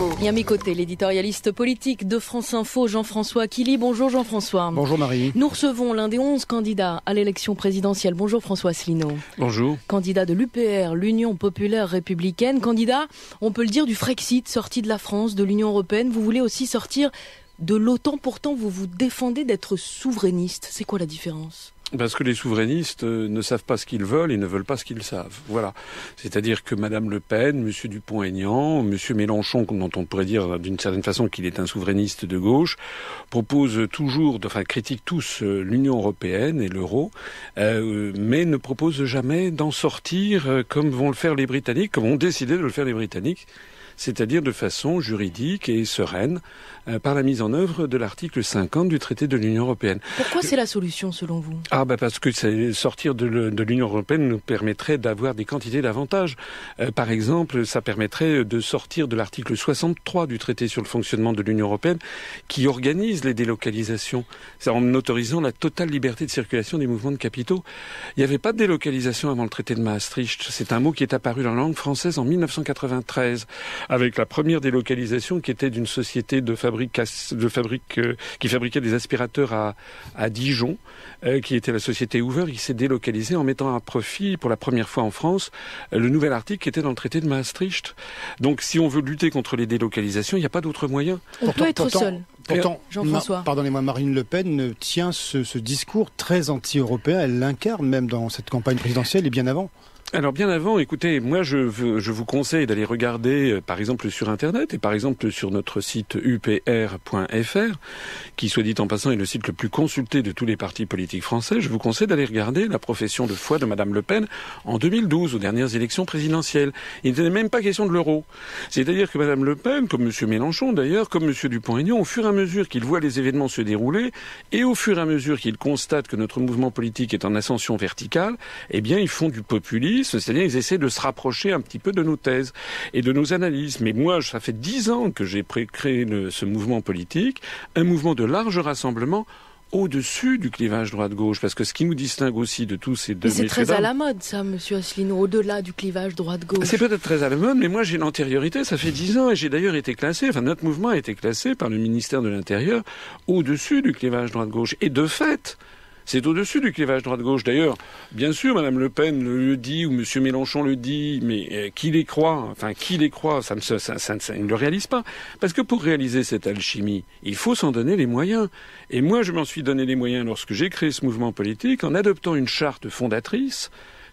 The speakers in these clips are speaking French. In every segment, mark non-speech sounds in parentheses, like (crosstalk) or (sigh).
Info. Et à mes côtés, l'éditorialiste politique de France Info, Jean-François Kili. Bonjour Jean-François. Bonjour Marie. Nous recevons l'un des onze candidats à l'élection présidentielle. Bonjour François Asselineau. Bonjour. Candidat de l'UPR, l'Union Populaire Républicaine. Candidat, on peut le dire, du Frexit, sorti de la France, de l'Union Européenne. Vous voulez aussi sortir de l'OTAN. Pourtant, vous vous défendez d'être souverainiste. C'est quoi la différence? Parce que les souverainistes euh, ne savent pas ce qu'ils veulent et ne veulent pas ce qu'ils savent. Voilà. C'est-à-dire que Madame Le Pen, Monsieur Dupont-Aignan, Monsieur Mélenchon, dont on pourrait dire d'une certaine façon qu'il est un souverainiste de gauche, proposent toujours, enfin critiquent tous euh, l'Union européenne et l'euro, euh, mais ne proposent jamais d'en sortir comme vont le faire les Britanniques, comme ont décidé de le faire les Britanniques c'est-à-dire de façon juridique et sereine, euh, par la mise en œuvre de l'article 50 du traité de l'Union européenne. Pourquoi c'est la solution selon vous? Ah bah parce que sortir de l'Union européenne nous permettrait d'avoir des quantités d'avantages. Euh, par exemple, ça permettrait de sortir de l'article 63 du traité sur le fonctionnement de l'Union européenne qui organise les délocalisations, en autorisant la totale liberté de circulation des mouvements de capitaux. Il n'y avait pas de délocalisation avant le traité de Maastricht. C'est un mot qui est apparu dans la langue française en 1993 avec la première délocalisation qui était d'une société de fabrique, de fabrique euh, qui fabriquait des aspirateurs à, à Dijon, euh, qui était la société Hoover, qui s'est délocalisée en mettant à profit pour la première fois en France le nouvel article qui était dans le traité de Maastricht. Donc si on veut lutter contre les délocalisations, il n'y a pas d'autre moyen. On peut être seul. Pourtant, pardonnez-moi, Marine Le Pen tient ce, ce discours très anti-européen. Elle l'incarne même dans cette campagne présidentielle et bien avant. Alors bien avant, écoutez, moi je, je vous conseille d'aller regarder euh, par exemple sur Internet et par exemple sur notre site upr.fr, qui soit dit en passant est le site le plus consulté de tous les partis politiques français. Je vous conseille d'aller regarder la profession de foi de Madame Le Pen en 2012, aux dernières élections présidentielles. Il n'était même pas question de l'euro. C'est-à-dire que Madame Le Pen, comme Monsieur Mélenchon d'ailleurs, comme Monsieur Dupont-Aignan, au fur et à mesure qu'ils voient les événements se dérouler et au fur et à mesure qu'ils constatent que notre mouvement politique est en ascension verticale, eh bien ils font du populisme c'est-à-dire ils essaient de se rapprocher un petit peu de nos thèses et de nos analyses. Mais moi, ça fait dix ans que j'ai créé ce mouvement politique, un mouvement de large rassemblement au-dessus du clivage droite-gauche, parce que ce qui nous distingue aussi de tous ces deux mais c'est très à la mode, ça, Monsieur Asselineau, au-delà du clivage droite-gauche. C'est peut-être très à la mode, mais moi j'ai une antériorité, ça fait dix ans, et j'ai d'ailleurs été classé, enfin notre mouvement a été classé par le ministère de l'Intérieur au-dessus du clivage droite-gauche. Et de fait, c'est au-dessus du clivage droite-gauche. D'ailleurs, bien sûr, Madame Le Pen le dit ou Monsieur Mélenchon le dit, mais euh, qui les croit Enfin, qui les croit Ça ne ça, ça, ne le réalise pas. Parce que pour réaliser cette alchimie, il faut s'en donner les moyens. Et moi, je m'en suis donné les moyens lorsque j'ai créé ce mouvement politique en adoptant une charte fondatrice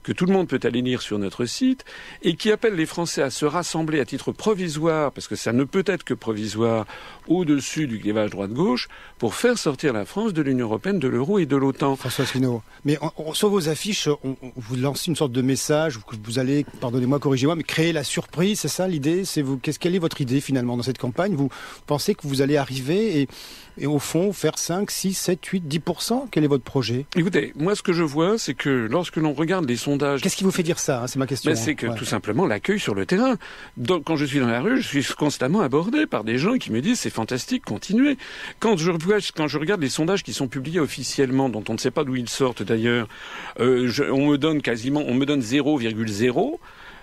que tout le monde peut aller lire sur notre site, et qui appelle les Français à se rassembler à titre provisoire, parce que ça ne peut être que provisoire, au-dessus du clivage droite-gauche, pour faire sortir la France de l'Union européenne, de l'euro et de l'OTAN. François Asselineau, mais sur vos affiches, on, vous lancez une sorte de message, vous allez, pardonnez-moi, corrigez-moi, mais créer la surprise, c'est ça l'idée? C'est vous, qu'est-ce quelle est votre idée finalement dans cette campagne? Vous pensez que vous allez arriver et, et au fond faire 5, 6, 7, 8, 10% Quel est votre projet? Écoutez, moi ce que je vois, c'est que lorsque l'on regarde les sondages Qu'est-ce qui vous fait dire ça hein, C'est ma question. Ben, c'est que tout simplement l'accueil sur le terrain. Donc, quand je suis dans la rue, je suis constamment abordé par des gens qui me disent c'est fantastique, continuez. Quand je vois, quand je regarde les sondages qui sont publiés officiellement, dont on ne sait pas d'où ils sortent d'ailleurs, euh, on me donne quasiment, on me donne 0,0.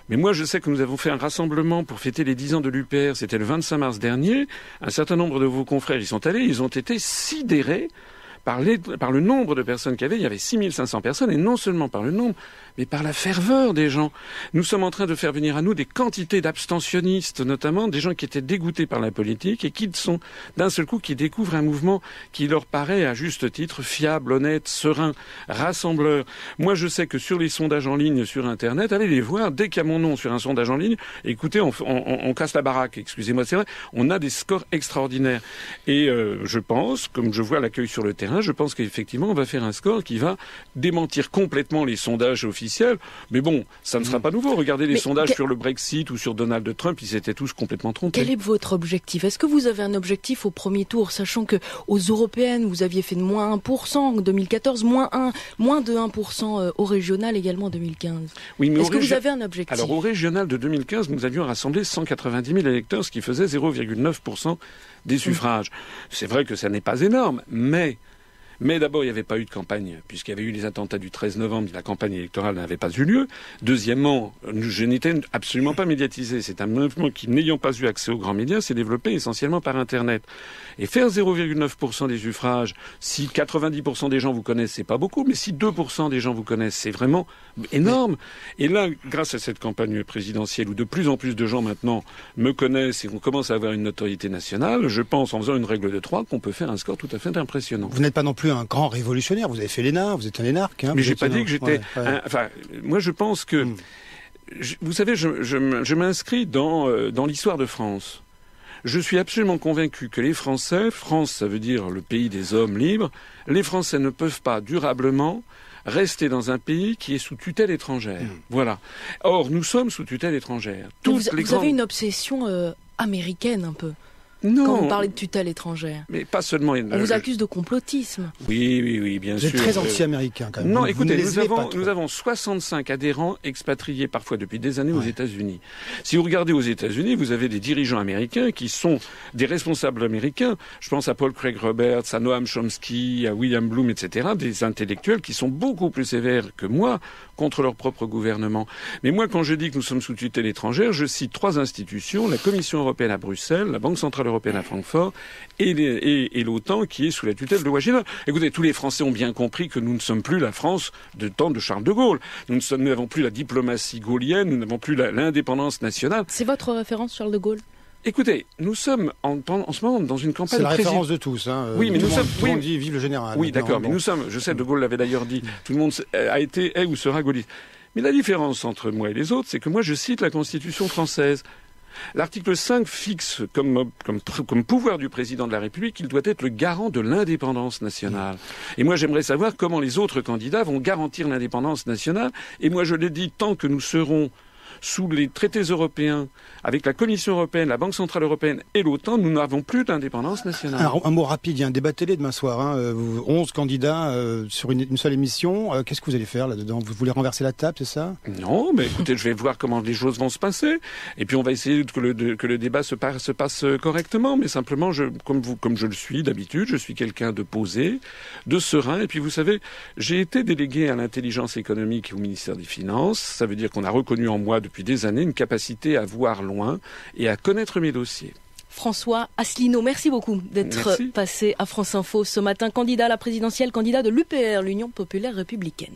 Mais moi, je sais que nous avons fait un rassemblement pour fêter les 10 ans de l'UPR. C'était le 25 mars dernier. Un certain nombre de vos confrères y sont allés. Ils ont été sidérés par, le nombre de personnes qu'il y avait. Il y avait 6500 personnes, et non seulement par le nombre, mais par la ferveur des gens. Nous sommes en train de faire venir à nous des quantités d'abstentionnistes, notamment des gens qui étaient dégoûtés par la politique et qui sont d'un seul coup qui découvrent un mouvement qui leur paraît à juste titre fiable, honnête, serein, rassembleur. Moi, je sais que sur les sondages en ligne sur Internet, allez les voir. Dès qu'il y a mon nom sur un sondage en ligne, écoutez, on casse la baraque. Excusez-moi, c'est vrai. On a des scores extraordinaires. Et euh, je pense, comme je vois l'accueil sur le terrain, je pense qu'effectivement, on va faire un score qui va démentir complètement les sondages officiels mais bon, ça ne sera pas nouveau. Regardez les sondages sur le Brexit ou sur Donald Trump, ils étaient tous complètement trompés. Quel est votre objectif? Est-ce que vous avez un objectif au premier tour, sachant que aux européennes, vous aviez fait de moins 1% en 2014, moins 1, moins de 1% euh, au régional également en 2015 Oui, mais Est-ce que vous avez un objectif? Alors au régional de 2015, nous avions rassemblé 190 000 électeurs, ce qui faisait 0,9% des suffrages. C'est vrai que ça n'est pas énorme, mais Mais d'abord, il n'y avait pas eu de campagne, puisqu'il y avait eu les attentats du 13 novembre, la campagne électorale n'avait pas eu lieu. Deuxièmement, je n'étais absolument pas médiatisé. C'est un mouvement qui, n'ayant pas eu accès aux grands médias, s'est développé essentiellement par Internet. Et faire 0,9% des suffrages, si 90% des gens vous connaissent, c'est pas beaucoup, mais si 2% des gens vous connaissent, c'est vraiment énorme. Et là, grâce à cette campagne présidentielle où de plus en plus de gens maintenant me connaissent et qu'on commence à avoir une notoriété nationale, je pense, en faisant une règle de trois, qu'on peut faire un score tout à fait impressionnant. Vous n'êtes pas non plus un grand révolutionnaire. Vous avez fait l'ENA, vous êtes un énarque. Hein, mais j'ai pas dit que j'étais. Enfin, moi, je pense que. Hmm. vous savez, je, je m'inscris dans, euh, dans l'histoire de France. Je suis absolument convaincu que les Français, France ça veut dire le pays des hommes libres, les Français ne peuvent pas durablement rester dans un pays qui est sous tutelle étrangère. Hmm. Voilà. Or, nous sommes sous tutelle étrangère. vous, vous avez une obsession euh, américaine un peu. Non. Quand vous parlez de tutelle étrangère. Mais pas seulement. On vous accuse de complotisme. Oui, oui, oui, bien sûr. Vous êtes très anti-américain quand même. Non, écoutez, nous avons, nous avons 65 adhérents expatriés parfois depuis des années aux États-Unis. Si vous regardez aux États-Unis, vous avez des dirigeants américains qui sont des responsables américains. Je pense à Paul Craig Roberts, à Noam Chomsky, à William Bloom, etc. Des intellectuels qui sont beaucoup plus sévères que moi contre leur propre gouvernement. Mais moi, quand je dis que nous sommes sous tutelle étrangère, je cite trois institutions la Commission européenne à Bruxelles, la Banque centrale européenne à Francfort et, l'OTAN qui est sous la tutelle de Washington. Écoutez, tous les Français ont bien compris que nous ne sommes plus la France de temps de Charles de Gaulle. Nous n'avons plus la diplomatie gaulienne, nous n'avons plus l'indépendance nationale. C'est votre référence, Charles de Gaulle? Écoutez, nous sommes en, en, ce moment dans une campagne. C'est la référence de tous. Hein. Oui, mais nous sommes. Tout le monde dit vive le général. Oui, d'accord, mais nous sommes. Je sais, De Gaulle l'avait d'ailleurs dit. Tout le monde a été, est ou sera gaulliste. Mais la différence entre moi et les autres, c'est que moi, je cite la Constitution française. L'article 5 fixe comme, pouvoir du président de la République qu'il doit être le garant de l'indépendance nationale. Et moi, j'aimerais savoir comment les autres candidats vont garantir l'indépendance nationale. Et moi, je l'ai dit, tant que nous serons sous les traités européens, avec la Commission européenne, la Banque centrale européenne et l'OTAN, nous n'avons plus d'indépendance nationale. Alors, un mot rapide, il y a un débat télé demain soir. Hein. 11 candidats euh, sur une, seule émission. Euh, qu'est-ce que vous allez faire là-dedans? Vous voulez renverser la table, c'est ça? Non, mais écoutez, (laughs) je vais voir comment les choses vont se passer. Et puis on va essayer que le, que le débat se, se, passe correctement. Mais simplement, je, comme, vous, comme je le suis d'habitude, je suis quelqu'un de posé, de serein. Et puis vous savez, j'ai été délégué à l'intelligence économique au ministère des Finances. Ça veut dire qu'on a reconnu en moi depuis des années une capacité à voir loin et à connaître mes dossiers. François Asselineau, merci beaucoup d'être passé à France Info ce matin, candidat à la présidentielle, candidat de l'UPR, l'Union populaire républicaine.